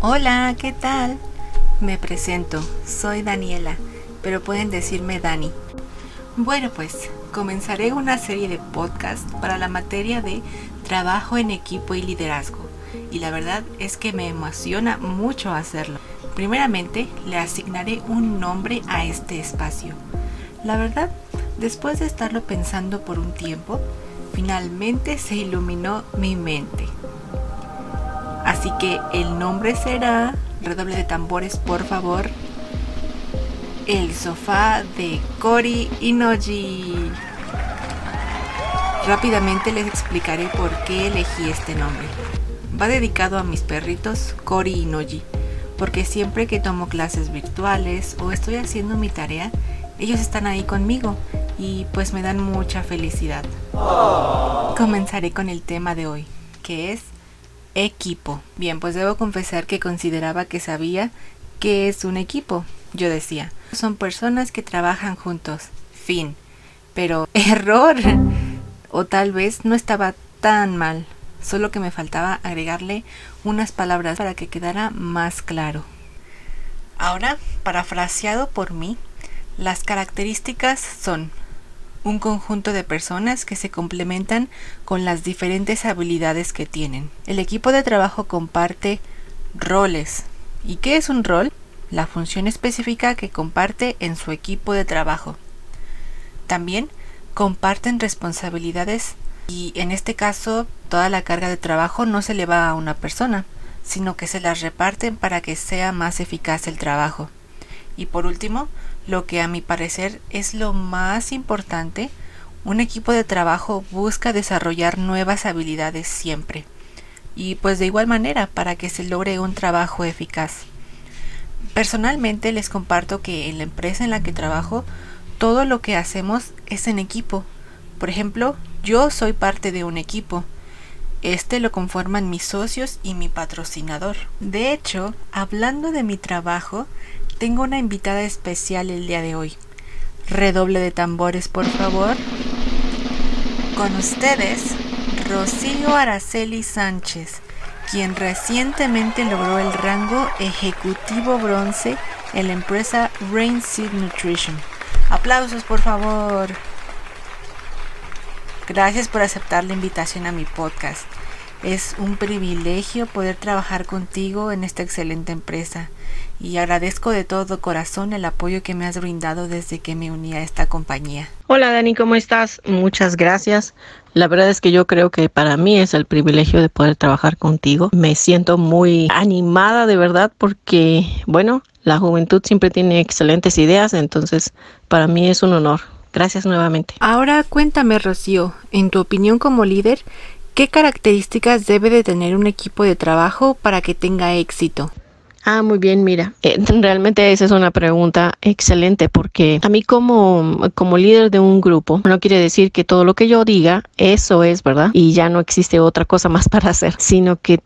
Hola, ¿qué tal? Me presento, soy Daniela, pero pueden decirme Dani. Bueno, pues comenzaré una serie de podcasts para la materia de trabajo en equipo y liderazgo, y la verdad es que me emociona mucho hacerlo. Primeramente, le asignaré un nombre a este espacio. La verdad, después de estarlo pensando por un tiempo, finalmente se iluminó mi mente. Así que el nombre será, redoble de tambores por favor, el sofá de Cory Inoji. Rápidamente les explicaré por qué elegí este nombre. Va dedicado a mis perritos Cory y Noji, porque siempre que tomo clases virtuales o estoy haciendo mi tarea, ellos están ahí conmigo y pues me dan mucha felicidad. Comenzaré con el tema de hoy, que es equipo. Bien, pues debo confesar que consideraba que sabía qué es un equipo. Yo decía, son personas que trabajan juntos. Fin. Pero error. O tal vez no estaba tan mal. Solo que me faltaba agregarle unas palabras para que quedara más claro. Ahora, parafraseado por mí, las características son un conjunto de personas que se complementan con las diferentes habilidades que tienen. El equipo de trabajo comparte roles. ¿Y qué es un rol? La función específica que comparte en su equipo de trabajo. También comparten responsabilidades y en este caso toda la carga de trabajo no se le va a una persona, sino que se las reparten para que sea más eficaz el trabajo. Y por último, lo que a mi parecer es lo más importante, un equipo de trabajo busca desarrollar nuevas habilidades siempre. Y pues de igual manera para que se logre un trabajo eficaz. Personalmente les comparto que en la empresa en la que trabajo todo lo que hacemos es en equipo. Por ejemplo, yo soy parte de un equipo. Este lo conforman mis socios y mi patrocinador. De hecho, hablando de mi trabajo, tengo una invitada especial el día de hoy. Redoble de tambores, por favor. Con ustedes, Rocío Araceli Sánchez, quien recientemente logró el rango ejecutivo bronce en la empresa Rain Seed Nutrition. Aplausos, por favor. Gracias por aceptar la invitación a mi podcast. Es un privilegio poder trabajar contigo en esta excelente empresa y agradezco de todo corazón el apoyo que me has brindado desde que me uní a esta compañía. Hola Dani, ¿cómo estás? Muchas gracias. La verdad es que yo creo que para mí es el privilegio de poder trabajar contigo. Me siento muy animada de verdad porque, bueno, la juventud siempre tiene excelentes ideas, entonces para mí es un honor. Gracias nuevamente. Ahora cuéntame, Rocío, en tu opinión como líder, ¿qué características debe de tener un equipo de trabajo para que tenga éxito? Ah, muy bien, mira, eh, realmente esa es una pregunta excelente porque a mí como, como líder de un grupo no quiere decir que todo lo que yo diga, eso es, ¿verdad? Y ya no existe otra cosa más para hacer, sino que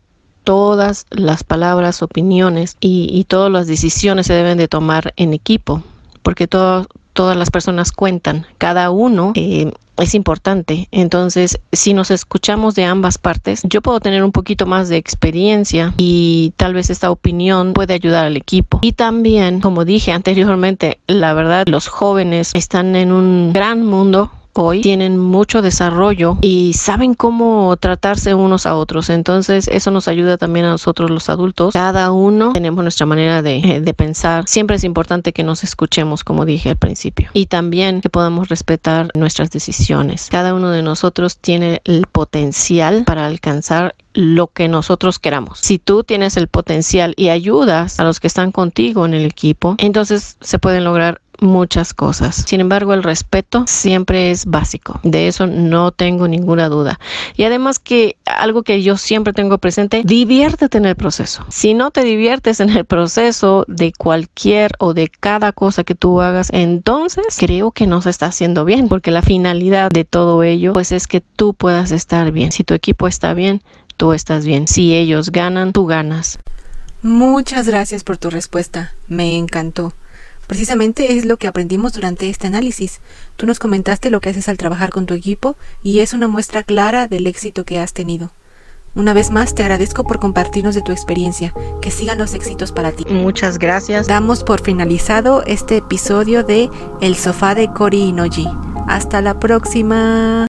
todas las palabras, opiniones y, y todas las decisiones se deben de tomar en equipo, porque todo, todas las personas cuentan, cada uno eh, es importante. Entonces, si nos escuchamos de ambas partes, yo puedo tener un poquito más de experiencia y tal vez esta opinión puede ayudar al equipo. Y también, como dije anteriormente, la verdad, los jóvenes están en un gran mundo hoy tienen mucho desarrollo y saben cómo tratarse unos a otros. Entonces eso nos ayuda también a nosotros los adultos. Cada uno tenemos nuestra manera de, de pensar. Siempre es importante que nos escuchemos, como dije al principio. Y también que podamos respetar nuestras decisiones. Cada uno de nosotros tiene el potencial para alcanzar lo que nosotros queramos. Si tú tienes el potencial y ayudas a los que están contigo en el equipo, entonces se pueden lograr muchas cosas. Sin embargo, el respeto siempre es básico. De eso no tengo ninguna duda. Y además que algo que yo siempre tengo presente, diviértete en el proceso. Si no te diviertes en el proceso de cualquier o de cada cosa que tú hagas, entonces creo que no se está haciendo bien, porque la finalidad de todo ello pues es que tú puedas estar bien. Si tu equipo está bien, tú estás bien. Si ellos ganan, tú ganas. Muchas gracias por tu respuesta. Me encantó. Precisamente es lo que aprendimos durante este análisis. Tú nos comentaste lo que haces al trabajar con tu equipo y es una muestra clara del éxito que has tenido. Una vez más te agradezco por compartirnos de tu experiencia. Que sigan los éxitos para ti. Muchas gracias. Damos por finalizado este episodio de El sofá de Cory Inoji. Hasta la próxima.